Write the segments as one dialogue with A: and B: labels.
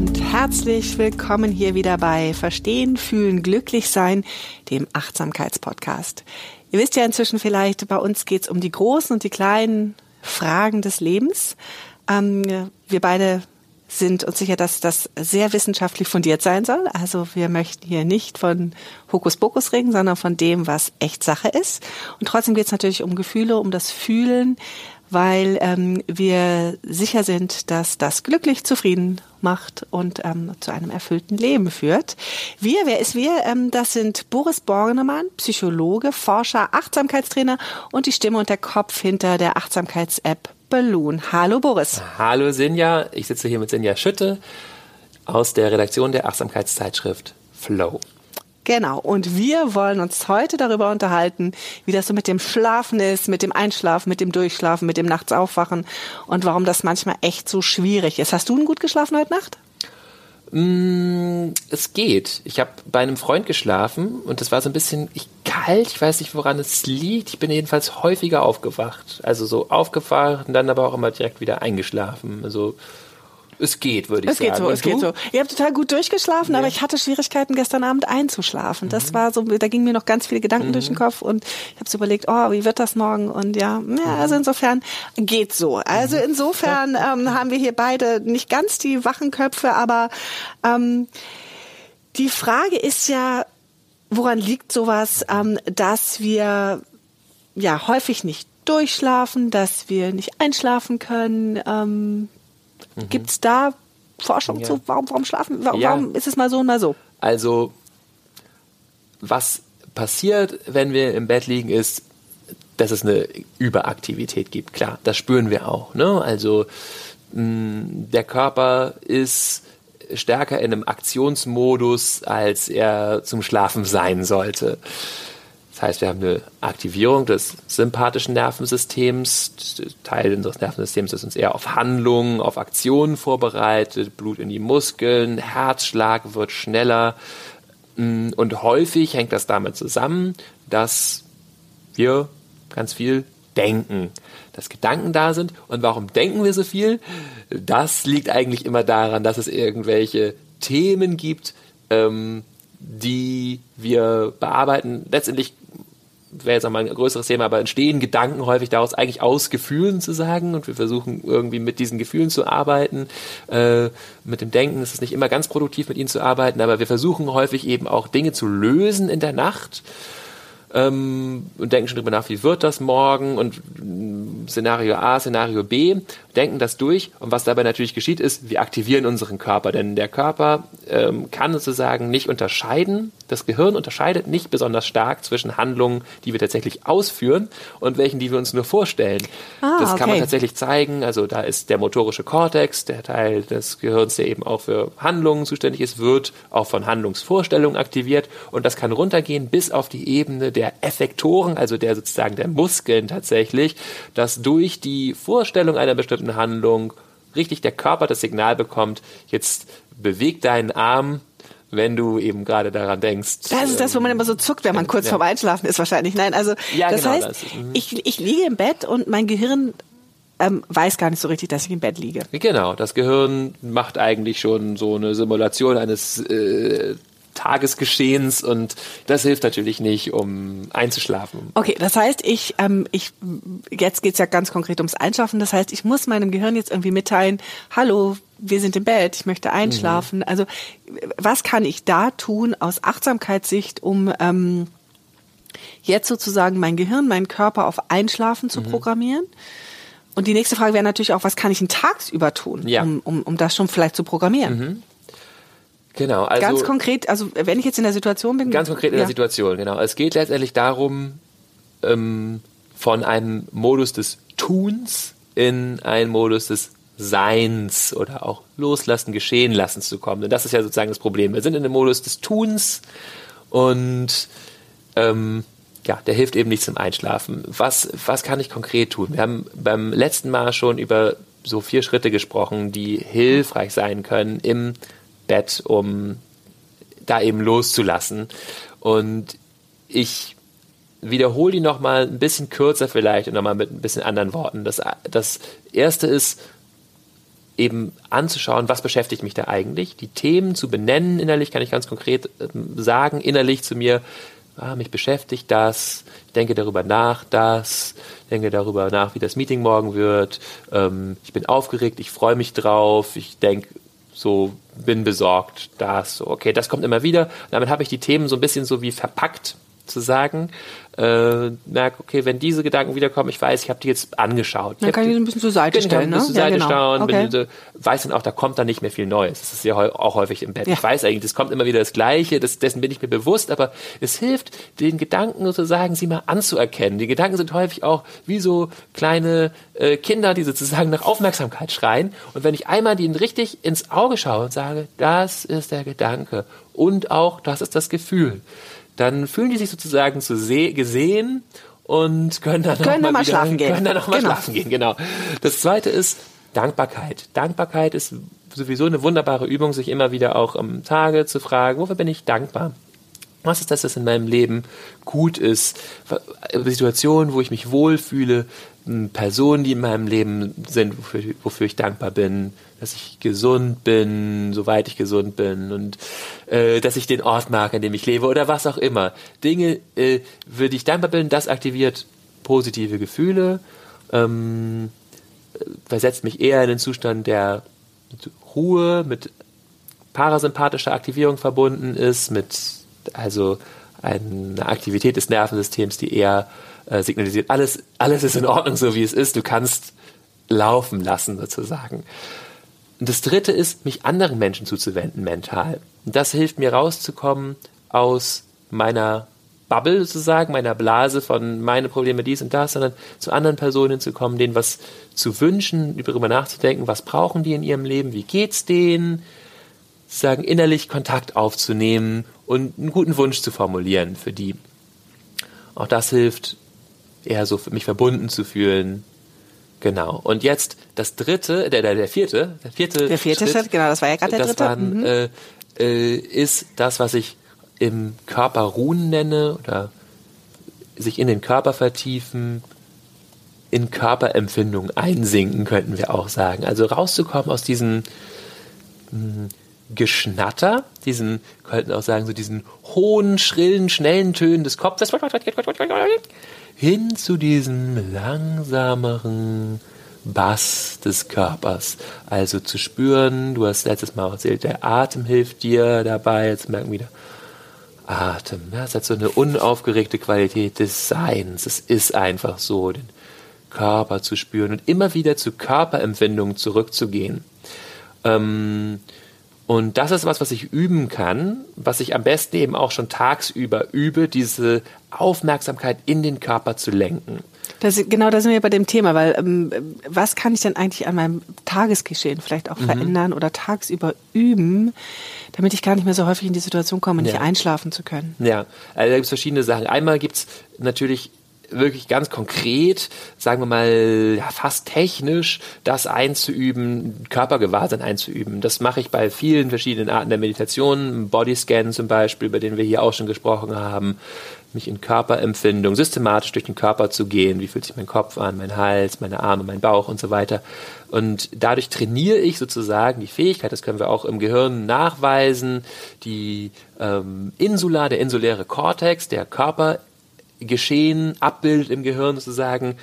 A: Und herzlich willkommen hier wieder bei Verstehen, Fühlen, Glücklich Sein, dem Achtsamkeitspodcast. Ihr wisst ja inzwischen vielleicht, bei uns geht es um die großen und die kleinen Fragen des Lebens. Ähm, wir beide sind uns sicher, dass das sehr wissenschaftlich fundiert sein soll. Also wir möchten hier nicht von Hokuspokus reden, sondern von dem, was echt Sache ist. Und trotzdem geht es natürlich um Gefühle, um das Fühlen, weil ähm, wir sicher sind, dass das glücklich, zufrieden macht und ähm, zu einem erfüllten Leben führt. Wir, wer ist wir? Ähm, das sind Boris Bornemann, Psychologe, Forscher, Achtsamkeitstrainer und die Stimme und der Kopf hinter der Achtsamkeits-App Balloon. Hallo Boris.
B: Hallo Sinja, ich sitze hier mit Sinja Schütte aus der Redaktion der Achtsamkeitszeitschrift Flow.
A: Genau. Und wir wollen uns heute darüber unterhalten, wie das so mit dem Schlafen ist, mit dem Einschlafen, mit dem Durchschlafen, mit dem Nachts aufwachen und warum das manchmal echt so schwierig ist. Hast du denn gut geschlafen heute Nacht?
B: Mm, es geht. Ich habe bei einem Freund geschlafen und es war so ein bisschen ich, kalt. Ich weiß nicht, woran es liegt. Ich bin jedenfalls häufiger aufgewacht. Also so aufgewacht und dann aber auch immer direkt wieder eingeschlafen. Also es geht, würde ich
A: es sagen.
B: Geht
A: so, es geht so. Ich habe total gut durchgeschlafen, ja. aber ich hatte Schwierigkeiten gestern Abend einzuschlafen. Das mhm. war so, da gingen mir noch ganz viele Gedanken mhm. durch den Kopf und ich habe so überlegt, oh, wie wird das morgen? Und ja, ja, also insofern geht so. Also mhm. insofern ähm, haben wir hier beide nicht ganz die wachen Köpfe, aber ähm, die Frage ist ja, woran liegt sowas, ähm, dass wir ja häufig nicht durchschlafen, dass wir nicht einschlafen können. Ähm, Mhm. Gibt es da Forschung ja. zu? Warum, warum schlafen? Warum, ja. warum ist es mal so und mal so?
B: Also, was passiert, wenn wir im Bett liegen, ist, dass es eine Überaktivität gibt. Klar, das spüren wir auch. Ne? Also, mh, der Körper ist stärker in einem Aktionsmodus, als er zum Schlafen sein sollte. Das heißt, wir haben eine Aktivierung des sympathischen Nervensystems. Teil unseres Nervensystems ist uns eher auf Handlungen, auf Aktionen vorbereitet, Blut in die Muskeln, Herzschlag wird schneller. Mm, und häufig hängt das damit zusammen, dass wir ganz viel denken, dass Gedanken da sind. Und warum denken wir so viel? Das liegt eigentlich immer daran, dass es irgendwelche Themen gibt, ähm, die wir bearbeiten. Letztendlich wäre jetzt nochmal ein größeres Thema, aber entstehen Gedanken häufig daraus eigentlich aus Gefühlen zu sagen und wir versuchen irgendwie mit diesen Gefühlen zu arbeiten. Äh, mit dem Denken ist es nicht immer ganz produktiv, mit ihnen zu arbeiten, aber wir versuchen häufig eben auch Dinge zu lösen in der Nacht ähm, und denken schon drüber nach, wie wird das morgen? Und mm, Szenario A, Szenario B, denken das durch. Und was dabei natürlich geschieht ist, wir aktivieren unseren Körper, denn der Körper ähm, kann sozusagen nicht unterscheiden, das Gehirn unterscheidet nicht besonders stark zwischen Handlungen, die wir tatsächlich ausführen und welchen, die wir uns nur vorstellen. Ah, das kann man tatsächlich zeigen, also da ist der motorische Kortex, der Teil des Gehirns, der eben auch für Handlungen zuständig ist, wird auch von Handlungsvorstellungen aktiviert. Und das kann runtergehen bis auf die Ebene der der Effektoren, also der sozusagen der Muskeln tatsächlich, dass durch die Vorstellung einer bestimmten Handlung richtig der Körper das Signal bekommt, jetzt beweg deinen Arm, wenn du eben gerade daran denkst.
A: Das ist das, wo man immer so zuckt, wenn man kurz ja. vorm Einschlafen ist wahrscheinlich. Nein, also ja, das genau heißt, das. Mhm. ich, ich liege im Bett und mein Gehirn ähm, weiß gar nicht so richtig, dass ich im Bett liege.
B: Genau, das Gehirn macht eigentlich schon so eine Simulation eines äh, Tagesgeschehens und das hilft natürlich nicht, um einzuschlafen.
A: Okay, das heißt, ich, ähm, ich jetzt geht's ja ganz konkret ums Einschlafen. Das heißt, ich muss meinem Gehirn jetzt irgendwie mitteilen, hallo, wir sind im Bett, ich möchte einschlafen. Mhm. Also was kann ich da tun aus Achtsamkeitssicht, um ähm, jetzt sozusagen mein Gehirn, meinen Körper auf Einschlafen zu programmieren. Und die nächste Frage wäre natürlich auch, was kann ich denn tagsüber tun,
B: Ja.
A: um, um, um das schon vielleicht zu programmieren?
B: Genau, also
A: ganz konkret, also wenn ich jetzt in der Situation bin.
B: ganz konkret in
A: ja.
B: der Situation, genau. Es geht letztendlich darum, ähm, von einem Modus des Tuns in einen Modus des Seins oder auch Loslassen, Geschehen lassen zu kommen. Und das ist ja sozusagen das Problem. Wir sind in dem Modus des Tuns und ähm, ja, der hilft eben nicht zum Einschlafen. Was, was kann ich konkret tun? Wir haben beim letzten Mal schon über so vier Schritte gesprochen, die hilfreich sein können im Bett, um da eben loszulassen. Und ich wiederhole die nochmal ein bisschen kürzer vielleicht und nochmal mit ein bisschen anderen Worten. Das, das erste ist, eben anzuschauen, was beschäftigt mich da eigentlich, die Themen zu benennen. Innerlich kann ich ganz konkret ähm, sagen, innerlich zu mir, ah, mich beschäftigt das, ich denke darüber nach, das, denke darüber nach, wie das Meeting morgen wird, ähm, ich bin aufgeregt, ich freue mich drauf, ich denke so, bin besorgt, das, so, okay, das kommt immer wieder. Damit habe ich die Themen so ein bisschen so wie verpackt zu sagen, äh, merke, okay, wenn diese Gedanken wiederkommen, ich weiß, ich habe die jetzt angeschaut.
A: Dann
B: Ich
A: kann ich
B: die-
A: so ein bisschen zur Seite
B: Genau,
A: stellen,
B: ein
A: ne?
B: bisschen zur
A: Ja,
B: Seite
A: genau.
B: schauen,
A: Okay.
B: bin, weiß dann auch, da kommt dann nicht mehr viel Neues. Das ist ja auch häufig im Bett.
A: Ja.
B: Ich weiß eigentlich, es kommt immer wieder das Gleiche, das, dessen bin ich mir bewusst, aber es hilft, den Gedanken sozusagen, sie mal anzuerkennen. Die Gedanken sind häufig auch wie so kleine äh, Kinder, die sozusagen nach Aufmerksamkeit schreien. Und wenn ich einmal denen richtig ins Auge schaue und sage, das ist der Gedanke und auch das ist das Gefühl, dann fühlen die sich sozusagen zu se gesehen und können dann,
A: Können mal
B: wieder,
A: schlafen gehen.
B: Können dann auch mal
A: Genau.
B: schlafen gehen, genau. Das zweite ist Dankbarkeit. Dankbarkeit ist sowieso eine wunderbare Übung, sich immer wieder auch am Tage zu fragen, wofür bin ich dankbar? Was ist das, was in meinem Leben gut ist? Situationen, wo ich mich wohlfühle, Personen, die in meinem Leben sind, wofür, wofür ich dankbar bin, dass ich gesund bin, soweit ich gesund bin und äh, dass ich den Ort mag, an dem ich lebe oder was auch immer. Dinge, äh, für die ich dankbar bin, das aktiviert positive Gefühle, ähm, versetzt mich eher in den Zustand der mit Ruhe, mit parasympathischer Aktivierung verbunden ist, mit also einer Aktivität des Nervensystems, die eher äh, signalisiert, alles, alles ist in Ordnung, so wie es ist, du kannst laufen lassen sozusagen. Und das dritte ist, mich anderen Menschen zuzuwenden mental. Und das hilft mir rauszukommen aus meiner Bubble sozusagen, meiner Blase von meine Probleme dies und das, sondern zu anderen Personen zu kommen, denen was zu wünschen, darüber nachzudenken, was brauchen die in ihrem Leben, wie geht's denen, sagen innerlich Kontakt aufzunehmen und einen guten Wunsch zu formulieren für die. Auch das hilft, eher so mich verbunden zu fühlen. Genau. Und jetzt das dritte, der, der, der vierte, der vierte,
A: Der vierte Schritt, genau, das war ja gerade der dritte.
B: Waren,
A: Mhm.
B: äh, äh, ist das, was ich im Körper ruhen nenne oder sich in den Körper vertiefen, in Körperempfindungen einsinken, könnten wir auch sagen. Also rauszukommen aus diesem mh, Geschnatter, diesen, könnten auch sagen, so diesen hohen, schrillen, schnellen Tönen des Kopfes, hin zu diesem langsameren Bass des Körpers. Also zu spüren, du hast letztes Mal erzählt, der Atem hilft dir dabei, jetzt merken wir wieder, Atem, ja, es hat so eine unaufgeregte Qualität des Seins. Es ist einfach so, den Körper zu spüren und immer wieder zu Körperempfindungen zurückzugehen. Ähm, und das ist was, was ich üben kann, was ich am besten eben auch schon tagsüber übe, diese Aufmerksamkeit in den Körper zu lenken.
A: Das, genau, da sind wir bei dem Thema, weil ähm, was kann ich denn eigentlich an meinem Tagesgeschehen vielleicht
B: Mhm.
A: auch verändern oder tagsüber üben, damit ich gar nicht mehr so häufig in die Situation komme, nicht
B: Ja.
A: einschlafen zu können?
B: Ja, also da gibt es verschiedene Sachen. Einmal gibt es natürlich wirklich ganz konkret, sagen wir mal, fast technisch, das einzuüben, Körpergewahrsinn einzuüben. Das mache ich bei vielen verschiedenen Arten der Meditation, Bodyscan zum Beispiel, über den wir hier auch schon gesprochen haben, mich in Körperempfindung systematisch durch den Körper zu gehen. Wie fühlt sich mein Kopf an, mein Hals, meine Arme, mein Bauch und so weiter. Und dadurch trainiere ich sozusagen die Fähigkeit, das können wir auch im Gehirn nachweisen, die ähm, Insula, der insuläre Kortex, der Körper Geschehen abbildet im Gehirn sozusagen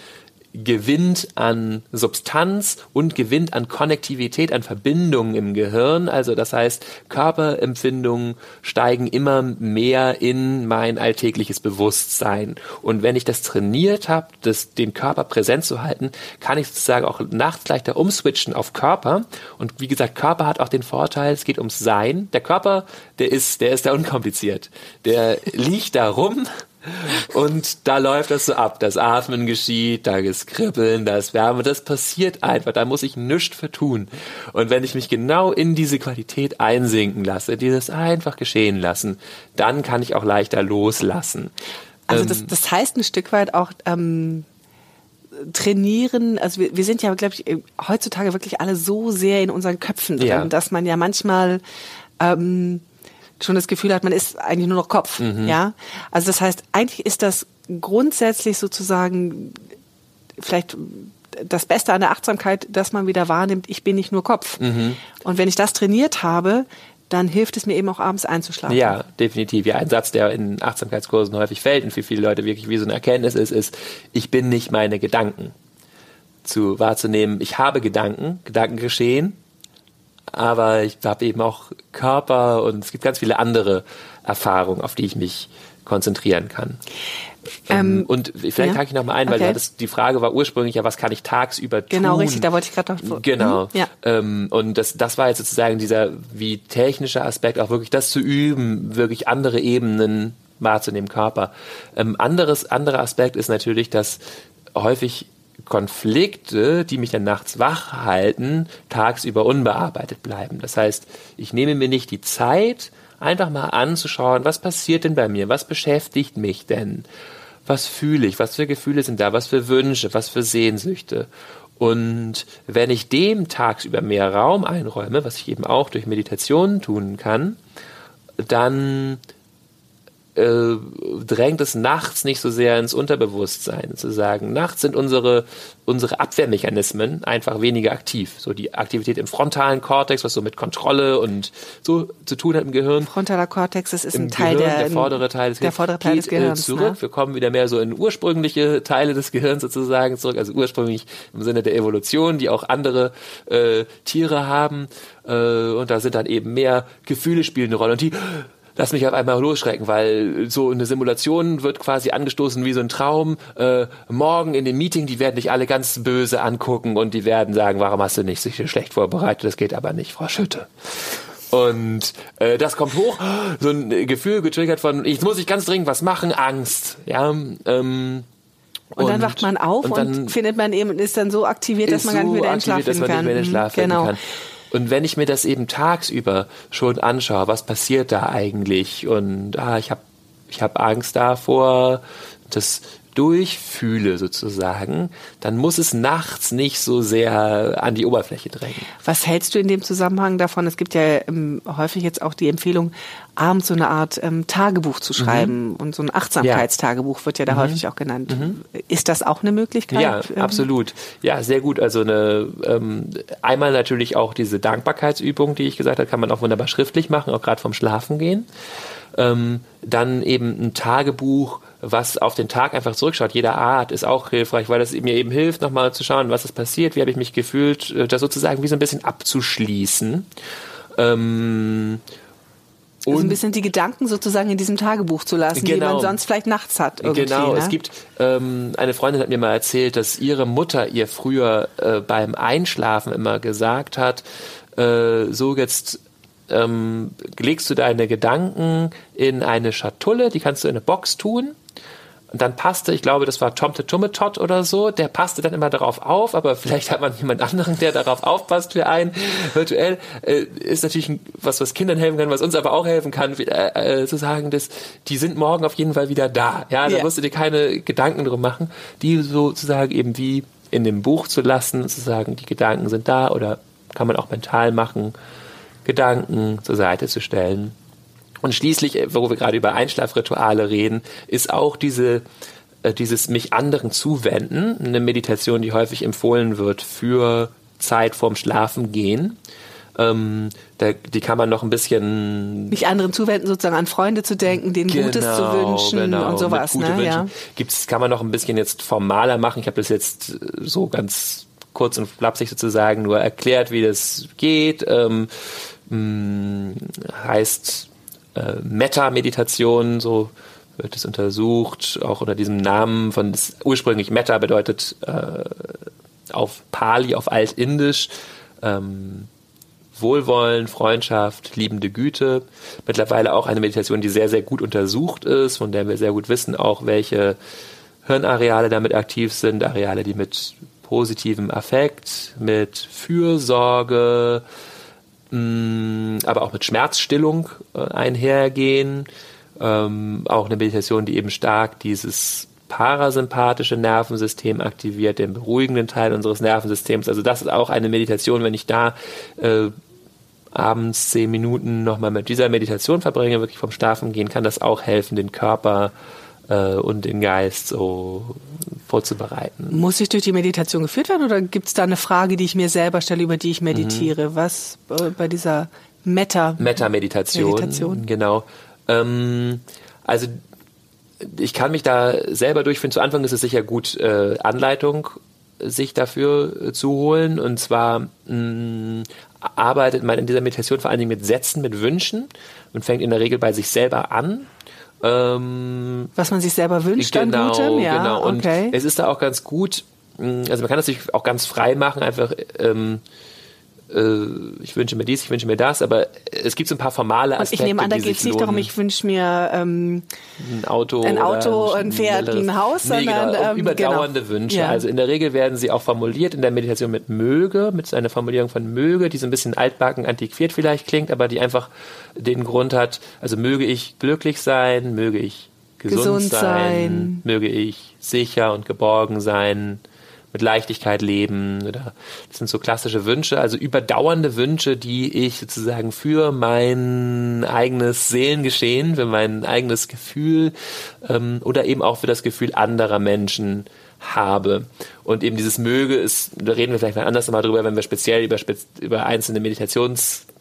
B: gewinnt an Substanz und gewinnt an Konnektivität, an Verbindungen im Gehirn. Also das heißt, Körperempfindungen steigen immer mehr in mein alltägliches Bewusstsein. Und wenn ich das trainiert habe, das, den Körper präsent zu halten, kann ich sozusagen auch nachts leichter umswitchen auf Körper. Und wie gesagt, Körper hat auch den Vorteil, es geht ums Sein. Der Körper, der ist, der ist da unkompliziert. Der liegt da rum und da läuft das so ab. Das Atmen geschieht, da ist Kribbeln, da ist Wärme. Das passiert einfach. Da muss ich nichts für tun. Und wenn ich mich genau in diese Qualität einsinken lasse, dieses einfach geschehen lassen, dann kann ich auch leichter loslassen.
A: Also das, ähm, das heißt ein Stück weit auch ähm, trainieren. Also wir, wir sind ja, glaube ich, heutzutage wirklich alle so sehr in unseren Köpfen drin, ja. dass man ja manchmal ähm, schon das Gefühl hat, man ist eigentlich nur noch Kopf. Mhm. Ja, also das heißt, eigentlich ist das grundsätzlich sozusagen vielleicht das Beste an der Achtsamkeit, dass man wieder wahrnimmt, ich bin nicht nur Kopf. Mhm. Und wenn ich das trainiert habe, dann hilft es mir eben auch abends einzuschlafen.
B: Ja, definitiv. Ja, ein Satz, der in Achtsamkeitskursen häufig fällt und für viele Leute wirklich wie so eine Erkenntnis ist, ist, ich bin nicht meine Gedanken. Zu wahrzunehmen, ich habe Gedanken, Gedanken geschehen, aber ich habe eben auch Körper und es gibt ganz viele andere Erfahrungen, auf die ich mich konzentrieren kann. Ähm, und vielleicht ja. hake ich noch mal ein, weil okay. das, die Frage war ursprünglich ja, was kann ich tagsüber tun?
A: Genau, richtig, da wollte ich gerade noch.
B: Genau. Mhm, ja. Ähm, und das, das war jetzt sozusagen dieser wie technische Aspekt, auch wirklich das zu üben, wirklich andere Ebenen wahrzunehmen, Körper. Ähm, anderes, anderer Aspekt ist natürlich, dass häufig Konflikte, die mich dann nachts wach halten, tagsüber unbearbeitet bleiben. Das heißt, ich nehme mir nicht die Zeit, einfach mal anzuschauen, was passiert denn bei mir, was beschäftigt mich denn, was fühle ich, was für Gefühle sind da, was für Wünsche, was für Sehnsüchte. Und wenn ich dem tagsüber mehr Raum einräume, was ich eben auch durch Meditation tun kann, dann äh, drängt es nachts nicht so sehr ins Unterbewusstsein zu sagen. Nachts sind unsere, unsere Abwehrmechanismen einfach weniger aktiv. So die Aktivität im frontalen Kortex, was so mit Kontrolle und so zu tun hat im Gehirn.
A: Frontaler Kortex, das ist ein Teil
B: Gehirn,
A: der,
B: der vordere Teil des,
A: der vordere Teil des Gehirns.
B: Zurück. Ne? Wir kommen wieder mehr so in ursprüngliche Teile des Gehirns sozusagen zurück, also ursprünglich im Sinne der Evolution, die auch andere äh, Tiere haben. Äh, und da sind dann eben mehr Gefühle spielen eine Rolle. Und die lass mich auf einmal losschrecken, weil so eine Simulation wird quasi angestoßen wie so ein Traum. Äh, morgen in dem Meeting, die werden dich alle ganz böse angucken und die werden sagen, warum hast du nicht sich schlecht vorbereitet? Das geht aber nicht, Frau Schütte. Und äh, das kommt hoch, so ein Gefühl getriggert von, jetzt muss ich ganz dringend was machen, Angst. Ja, ähm,
A: und, und, dann wacht man auf und, und findet man eben ist dann so aktiviert, dass man gar nicht mehr in den Schlaf finden kann.
B: Genau. Kann. Und wenn ich mir das eben tagsüber schon anschaue, was passiert da eigentlich? Und ah, ich habe ich hab Angst davor, das durchfühle sozusagen, dann muss es nachts nicht so sehr an die Oberfläche drängen.
A: Was hältst du in dem Zusammenhang davon? Es gibt ja ähm, häufig jetzt auch die Empfehlung, abends so eine Art ähm, Tagebuch zu schreiben. Mhm. Und so ein Achtsamkeitstagebuch wird ja da mhm. häufig auch genannt. Mhm. Ist das auch eine Möglichkeit?
B: Ja, ähm? absolut. Ja, sehr gut. Also eine ähm, einmal natürlich auch diese Dankbarkeitsübung, die ich gesagt habe, kann man auch wunderbar schriftlich machen, auch gerade vom Schlafen gehen. Ähm, dann eben ein Tagebuch, was auf den Tag einfach zurückschaut. Jeder Art ist auch hilfreich, weil das mir eben hilft, nochmal zu schauen, was ist passiert, wie habe ich mich gefühlt, äh, das sozusagen wie so ein bisschen abzuschließen. Ähm,
A: und also ein bisschen die Gedanken sozusagen in diesem Tagebuch zu lassen, genau. die man sonst vielleicht nachts hat.
B: Genau,
A: ne?
B: es gibt, ähm, eine Freundin hat mir mal erzählt, dass ihre Mutter ihr früher äh, beim Einschlafen immer gesagt hat, äh, so jetzt ähm, legst du deine Gedanken in eine Schatulle, die kannst du in eine Box tun. Und dann passte, ich glaube, das war Tom the Tummetot oder so, der passte dann immer darauf auf, aber vielleicht hat man jemand anderen, der darauf aufpasst für einen. Virtuell äh, ist natürlich was, was Kindern helfen kann, was uns aber auch helfen kann, äh, äh, zu sagen, dass die sind morgen auf jeden Fall wieder da. Ja, da yeah. musst du dir keine Gedanken drum machen, die sozusagen eben wie in dem Buch zu lassen, zu sagen, die Gedanken sind da oder kann man auch mental machen Gedanken zur Seite zu stellen. Und schließlich, äh, wo wir gerade über Einschlafrituale reden, ist auch diese, äh, dieses mich anderen zuwenden, eine Meditation, die häufig empfohlen wird für Zeit vorm Schlafengehen. Ähm, da, die kann man noch ein bisschen
A: Nicht anderen zuwenden, sozusagen an Freunde zu denken, denen Gutes zu wünschen
B: genau,
A: und sowas. Ne? Ja.
B: Wünschen. Gibt's, kann man noch ein bisschen jetzt formaler machen. Ich habe das jetzt äh, so ganz kurz und flapsig sozusagen nur erklärt, wie das geht. Ähm, mh, heißt äh, Meta-Meditation, so wird es untersucht, auch unter diesem Namen von ursprünglich Meta bedeutet äh, auf Pali, auf Altindisch ähm, Wohlwollen, Freundschaft, liebende Güte. Mittlerweile auch eine Meditation, die sehr, sehr gut untersucht ist, von der wir sehr gut wissen, auch welche Hirnareale damit aktiv sind, Areale, die mit positivem Affekt, mit Fürsorge, aber auch mit Schmerzstillung äh, einhergehen. Ähm, auch eine Meditation, die eben stark dieses parasympathische Nervensystem aktiviert, den beruhigenden Teil unseres Nervensystems. Also das ist auch eine Meditation, wenn ich da äh, abends zehn Minuten nochmal mit dieser Meditation verbringe, wirklich vom Schlafen gehen, kann das auch helfen, den Körper äh, und den Geist so vorzubereiten.
A: Muss ich durch die Meditation geführt werden oder gibt es da eine Frage, die ich mir selber stelle, über die ich meditiere? Was äh, bei dieser Meta?
B: Meta-Meditation.
A: Meditation.
B: Genau. Ähm, also ich kann mich da selber durchfinden. Zu Anfang ist es sicher gut, äh, Anleitung sich dafür äh, zu holen. Und zwar mh, arbeitet man in dieser Meditation vor allen Dingen mit Sätzen, mit Wünschen und fängt in der Regel bei sich selber an. Ähm,
A: Was man sich selber wünscht
B: genau,
A: an Gutem? Ja,
B: genau. Und
A: okay.
B: es ist da auch ganz gut, mh, also man kann das sich auch ganz frei machen, einfach ähm, äh, ich wünsche mir dies, ich wünsche mir das, aber es gibt so ein paar formale
A: Und
B: Aspekte.
A: ich nehme an, da geht es nicht darum, ich wünsche mir ähm,
B: ein Auto,
A: Ein Auto,
B: oder
A: ein Pferd, ein Haus,
B: nee,
A: sondern,
B: genau,
A: ähm,
B: überdauernde
A: genau.
B: Wünsche.
A: Ja.
B: Also in der Regel werden sie auch formuliert in der Meditation mit möge, mit einer Formulierung von möge, die so ein bisschen altbacken, antiquiert vielleicht klingt, aber die einfach den Grund hat, also möge ich glücklich sein, möge ich gesund,
A: Gesund
B: sein,
A: sein.
B: möge ich sicher und geborgen sein, mit Leichtigkeit leben oder das sind so klassische Wünsche, also überdauernde Wünsche, die ich sozusagen für mein eigenes Seelengeschehen, für mein eigenes Gefühl ähm, oder eben auch für das Gefühl anderer Menschen habe. Und eben dieses Möge ist, da reden wir vielleicht mal anders nochmal drüber, wenn wir speziell über, über einzelne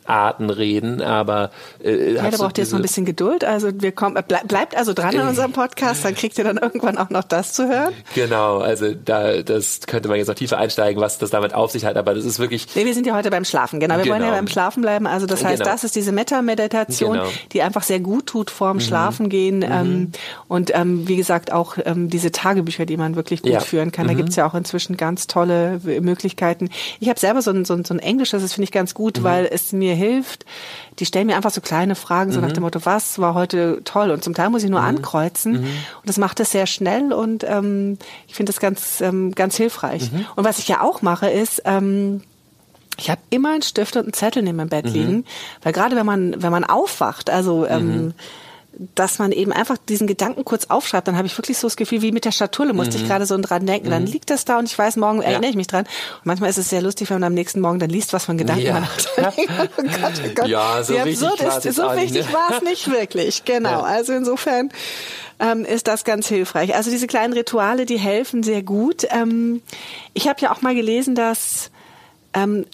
B: Meditationsarten reden, aber äh,
A: Ja,
B: hat
A: da braucht ihr jetzt noch ein bisschen Geduld. Also wir kommen, äh, bleib, bleibt also dran an unserem Podcast, dann kriegt ihr dann irgendwann auch noch das zu hören.
B: Genau, also da das könnte man jetzt noch tiefer einsteigen, was das damit auf sich hat, aber das ist wirklich
A: Nee, wir sind ja heute beim Schlafen, genau. Wir wollen ja
B: Genau.
A: beim Schlafen bleiben. Also das heißt,
B: Genau.
A: das ist diese Meta-Meditation,
B: Genau. Mhm.
A: die einfach sehr gut tut vorm Schlafengehen. Ähm, und ähm, wie gesagt, auch ähm, diese Tagebücher, die man wirklich gut
B: Ja. Mhm.
A: führen kann. Da gibt's ja auch inzwischen ganz tolle Möglichkeiten. Ich habe selber so ein, so, ein, so ein Englisches, das finde ich ganz
B: Mhm.
A: gut, weil es mir hilft. Die stellen mir einfach so kleine Fragen, so nach
B: Mhm.
A: dem Motto, was war heute toll? Und zum Teil muss ich nur ankreuzen.
B: Mhm.
A: Und das macht es sehr schnell und ähm, ich finde das ganz, ähm, ganz hilfreich.
B: Mhm.
A: Und was ich ja auch mache, ist, ähm, ich habe immer einen Stift und einen Zettel neben meinem
B: Mhm.
A: Bett liegen, weil gerade wenn man wenn man aufwacht, also ähm, dass man eben einfach diesen Gedanken kurz aufschreibt, dann habe ich wirklich so das Gefühl, wie mit der Schatulle musste
B: Mhm.
A: ich gerade so dran denken. Dann liegt das da und ich weiß, morgen erinnere ich mich dran. Und manchmal ist es sehr lustig, wenn man am nächsten Morgen dann liest, was einen Gedanken
B: Ja.
A: man hat. oh Gott, oh Gott.
B: Ja, so
A: Wie
B: richtig
A: absurd ist, so
B: nicht,
A: wichtig
B: ne?
A: war es nicht wirklich. Genau.
B: Ja.
A: Also insofern ähm, ist das ganz hilfreich. Also diese kleinen Rituale, die helfen sehr gut. Ähm, ich habe ja auch mal gelesen, dass ähm,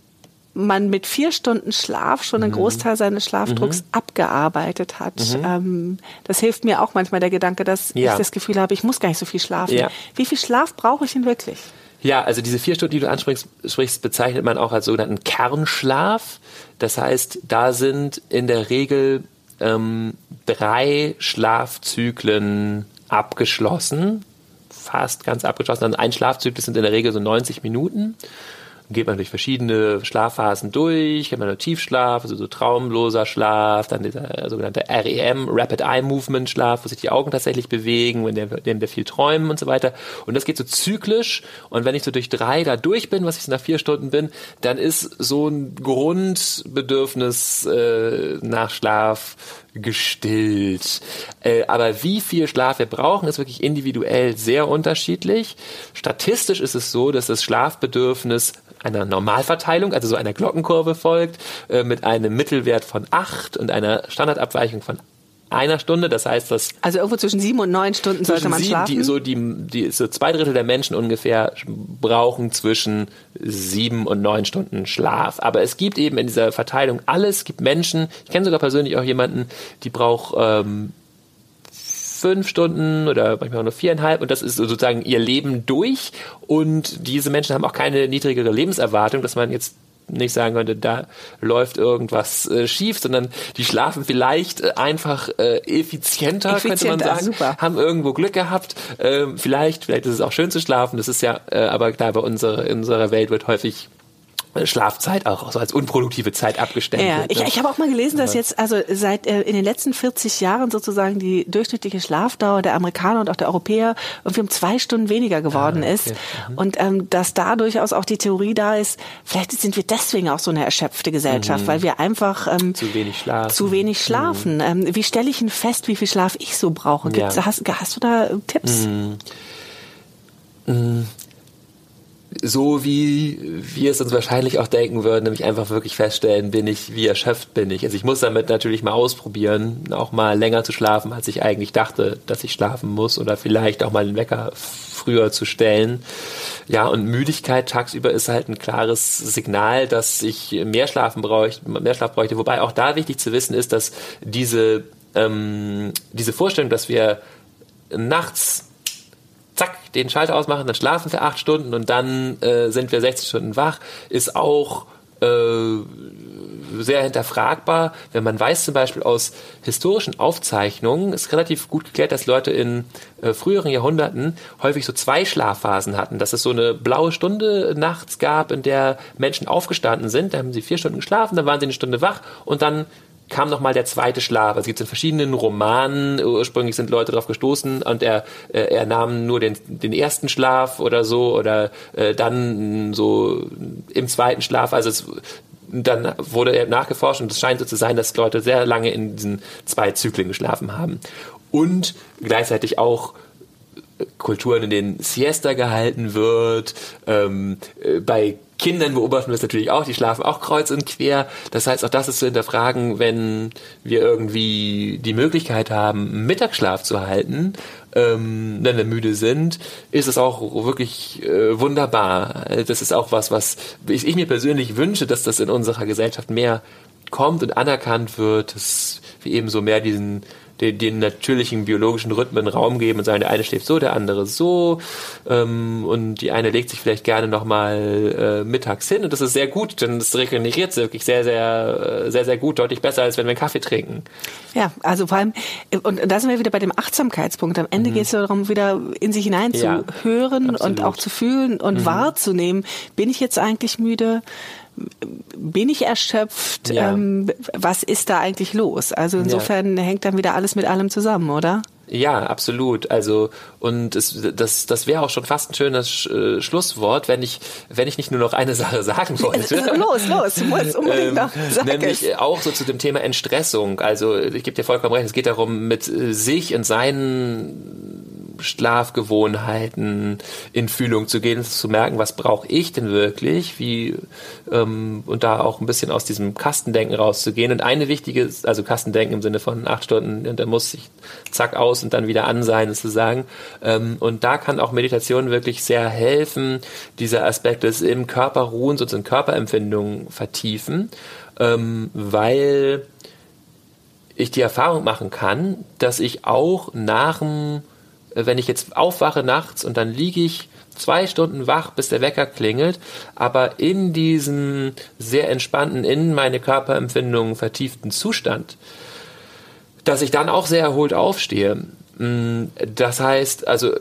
A: man mit vier Stunden Schlaf schon
B: Mhm.
A: einen Großteil seines Schlafdrucks abgearbeitet hat. Ähm, das hilft mir auch manchmal der Gedanke, dass
B: Ja.
A: ich das Gefühl habe, ich muss gar nicht so viel schlafen.
B: Ja.
A: Wie viel Schlaf brauche ich denn wirklich?
B: Ja, also diese vier Stunden, die du ansprichst, sprichst, bezeichnet man auch als sogenannten Kernschlaf. Das heißt, da sind in der Regel ähm, drei Schlafzyklen abgeschlossen, fast ganz abgeschlossen. Also ein Schlafzyklus sind in der Regel so 90 Minuten. Geht man durch verschiedene Schlafphasen durch, kennt man nur Tiefschlaf, also so traumloser Schlaf, dann dieser sogenannte REM, Rapid Eye Movement Schlaf, wo sich die Augen tatsächlich bewegen, in dem wir viel träumen und so weiter. Und das geht so zyklisch. Und wenn ich so durch drei da durch bin, was ich so nach vier Stunden bin, dann ist so ein Grundbedürfnis äh, nach Schlaf gestillt. Äh, aber wie viel Schlaf wir brauchen, ist wirklich individuell sehr unterschiedlich. Statistisch ist es so, dass das Schlafbedürfnis einer Normalverteilung, also so einer Glockenkurve folgt, äh, mit einem Mittelwert von 8 und einer Standardabweichung von einer Stunde. Das heißt, dass
A: also irgendwo zwischen sieben und neun Stunden sollte man
B: sieben,
A: schlafen.
B: Die, so die, die so zwei Drittel der Menschen ungefähr brauchen zwischen sieben und neun Stunden Schlaf. Aber es gibt eben in dieser Verteilung alles. Es gibt Menschen. Ich kenne sogar persönlich auch jemanden, die braucht ähm, fünf Stunden oder manchmal auch nur viereinhalb und das ist sozusagen ihr Leben durch und diese Menschen haben auch keine niedrigere Lebenserwartung, dass man jetzt nicht sagen könnte, da läuft irgendwas äh, schief, sondern die schlafen vielleicht äh, einfach äh, effizienter, effizienter, könnte man sagen, super. haben irgendwo Glück gehabt. Ähm, vielleicht, vielleicht ist es auch schön zu schlafen. Das ist ja, äh, aber klar, bei unserer, in unserer Welt wird häufig Schlafzeit auch so als unproduktive Zeit abgestempelt.
A: Ja, ich, ne? ich habe auch mal gelesen, dass jetzt also seit äh, in den letzten 40 Jahren sozusagen die durchschnittliche Schlafdauer der Amerikaner und auch der Europäer irgendwie um zwei Stunden weniger geworden ah, okay. ist mhm. und ähm, dass da durchaus auch die Theorie da ist, vielleicht sind wir deswegen auch so eine erschöpfte Gesellschaft, mhm. weil wir einfach ähm,
B: zu wenig schlafen.
A: Zu wenig schlafen. Mhm. Ähm, wie stelle ich denn fest, wie viel Schlaf ich so brauche? Gibt's, ja. hast, hast du da Tipps?
B: So wie wir es uns wahrscheinlich auch denken würden, nämlich einfach wirklich feststellen, bin ich, wie erschöpft bin ich. Also ich muss damit natürlich mal ausprobieren, auch mal länger zu schlafen, als ich eigentlich dachte, dass ich schlafen muss oder vielleicht auch mal den Wecker früher zu stellen. Ja, und Müdigkeit tagsüber ist halt ein klares Signal, dass ich mehr schlafen bräuchte, mehr Schlaf bräuchte. Wobei auch da wichtig zu wissen ist, dass diese, ähm, diese Vorstellung, dass wir nachts zack, den Schalter ausmachen, dann schlafen wir acht Stunden und dann äh, sind wir 60 Stunden wach, ist auch äh, sehr hinterfragbar. Wenn man weiß zum Beispiel aus historischen Aufzeichnungen, ist relativ gut geklärt, dass Leute in äh, früheren Jahrhunderten häufig so zwei Schlafphasen hatten, dass es so eine blaue Stunde nachts gab, in der Menschen aufgestanden sind, da haben sie vier Stunden geschlafen, dann waren sie eine Stunde wach und dann kam nochmal der zweite Schlaf. Es gibt in verschiedenen Romanen, ursprünglich sind Leute darauf gestoßen und er, äh, er nahm nur den, den ersten Schlaf oder so oder äh, dann so im zweiten Schlaf. Also es, dann wurde er nachgeforscht und es scheint so zu sein, dass Leute sehr lange in diesen zwei Zyklen geschlafen haben. Und gleichzeitig auch Kulturen, in denen Siesta gehalten wird, ähm, äh, bei Kindern beobachten wir es natürlich auch, die schlafen auch kreuz und quer. Das heißt, auch das ist zu hinterfragen, wenn wir irgendwie die Möglichkeit haben, Mittagsschlaf zu halten, ähm, wenn wir müde sind, ist es auch wirklich äh, wunderbar. Das ist auch was, was ich, ich, mir persönlich wünsche, dass das in unserer Gesellschaft mehr kommt und anerkannt wird, dass wir eben so mehr diesen den, den natürlichen biologischen Rhythmen Raum geben und sagen, der eine schläft so, der andere so ähm, und die eine legt sich vielleicht gerne nochmal äh, mittags hin und das ist sehr gut, denn das regeneriert wirklich sehr, sehr, sehr, sehr gut, deutlich besser, als wenn wir einen Kaffee trinken.
A: Ja, also vor allem, und da sind wir wieder bei dem Achtsamkeitspunkt. Am Ende mhm. geht es darum, wieder in sich hinein zu ja, hören absolut. und auch zu fühlen und mhm. wahrzunehmen, bin ich jetzt eigentlich müde? Bin ich erschöpft? Ja. Ähm, was ist da eigentlich los? Also insofern ja. hängt dann wieder alles mit allem zusammen, oder?
B: Ja, absolut. Also und es, das, das wäre auch schon fast ein schönes Sch äh, Schlusswort, wenn ich, wenn ich nicht nur noch eine Sache sagen wollte.
A: los, los, du musst unbedingt ähm, noch sagen.
B: Nämlich auch so zu dem Thema Entstressung. Also ich gebe dir vollkommen recht. Es geht darum, mit sich und seinen Schlafgewohnheiten in Fühlung zu gehen, zu merken, was brauche ich denn wirklich, wie ähm, und da auch ein bisschen aus diesem Kastendenken rauszugehen. Und eine wichtige, also Kastendenken im Sinne von acht Stunden, und da muss ich zack aus und dann wieder an sein, sozusagen. Ähm, und da kann auch Meditation wirklich sehr helfen, dieser Aspekt des im Körper ruhens und in Körperempfindungen vertiefen, ähm, weil ich die Erfahrung machen kann, dass ich auch nach dem wenn ich jetzt aufwache nachts und dann liege ich zwei Stunden wach, bis der Wecker klingelt, aber in diesem sehr entspannten, in meine Körperempfindungen vertieften Zustand, dass ich dann auch sehr erholt aufstehe. Mm, das heißt, also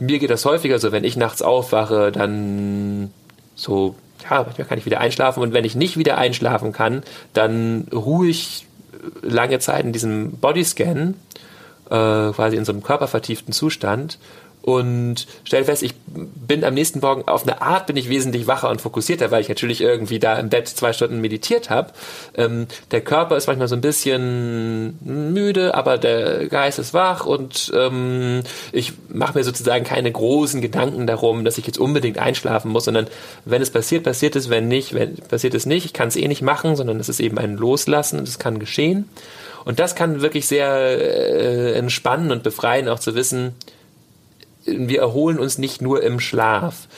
B: mir geht das häufiger so, wenn ich nachts aufwache, dann so, ja, manchmal kann ich wieder einschlafen und wenn ich nicht wieder einschlafen kann, dann ruhe ich lange Zeit in diesem Bodyscan äh, quasi in so einem körpervertieften Zustand und stelle fest, ich bin am nächsten Morgen auf eine Art bin ich wesentlich wacher und fokussierter, weil ich natürlich irgendwie da im Bett zwei Stunden meditiert habe. Ähm, der Körper ist manchmal so ein bisschen müde, aber der Geist ist wach und ähm, ich mache mir sozusagen keine großen Gedanken darum, dass ich jetzt unbedingt einschlafen muss, sondern wenn es passiert, passiert es, wenn nicht, wenn passiert es nicht. Ich kann es eh nicht machen, sondern es ist eben ein Loslassen und es kann geschehen. Und das kann wirklich sehr äh, entspannen und befreien, auch zu wissen, wir erholen uns nicht nur im Schlaf.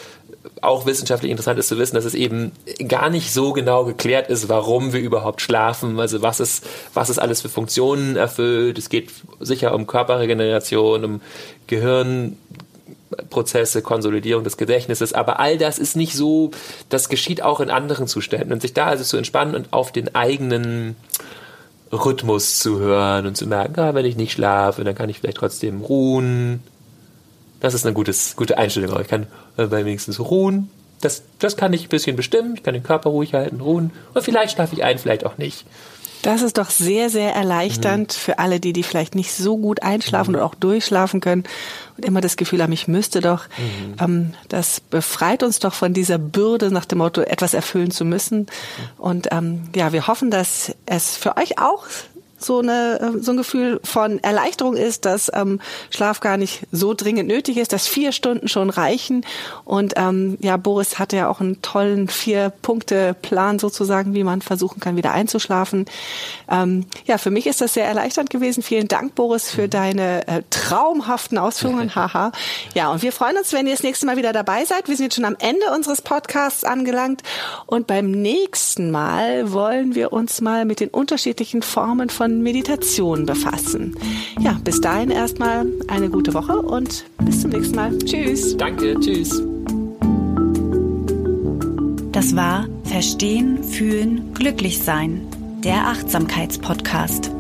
B: Auch wissenschaftlich interessant ist zu wissen, dass es eben gar nicht so genau geklärt ist, warum wir überhaupt schlafen, also was es, was es alles für Funktionen erfüllt. Es geht sicher um Körperregeneration, um Gehirnprozesse, Konsolidierung des Gedächtnisses, aber all das ist nicht so, das geschieht auch in anderen Zuständen. Und sich da also zu entspannen und auf den eigenen Rhythmus zu hören und zu merken, ah, wenn ich nicht schlafe, dann kann ich vielleicht trotzdem ruhen, das ist eine gutes, gute Einstellung. Ich kann äh, wenigstens ruhen. Das, das kann ich ein bisschen bestimmen. Ich kann den Körper ruhig halten, ruhen. Und vielleicht schlafe ich ein, vielleicht auch nicht.
A: Das ist doch sehr, sehr erleichternd mhm. für alle, die, die vielleicht nicht so gut einschlafen mhm. oder auch durchschlafen können und immer das Gefühl haben, ich müsste doch. Mhm. Ähm, das befreit uns doch von dieser Bürde nach dem Motto, etwas erfüllen zu müssen. Mhm. Und ähm, ja, wir hoffen, dass es für euch auch so, eine, äh, so ein Gefühl von Erleichterung ist, dass ähm, Schlaf gar nicht so dringend nötig ist, dass vier Stunden schon reichen. Und ähm, ja, Boris hatte ja auch einen tollen Vier-Punkte-Plan sozusagen, wie man versuchen kann, wieder einzuschlafen. Ähm, ja, für mich ist das sehr erleichternd gewesen. Vielen Dank, Boris, für deine äh, traumhaften Ausführungen. Haha. ja, und wir freuen uns, wenn ihr das nächste Mal wieder dabei seid. Wir sind jetzt schon am Ende unseres Podcasts angelangt. Und beim nächsten Mal wollen wir uns mal mit den unterschiedlichen Formen von Meditation befassen. Ja, bis dahin erstmal eine gute Woche und bis zum nächsten Mal. Tschüss.
B: Danke, tschüss.
C: Das war Verstehen, Fühlen, Glücklich Sein, der Achtsamkeitspodcast.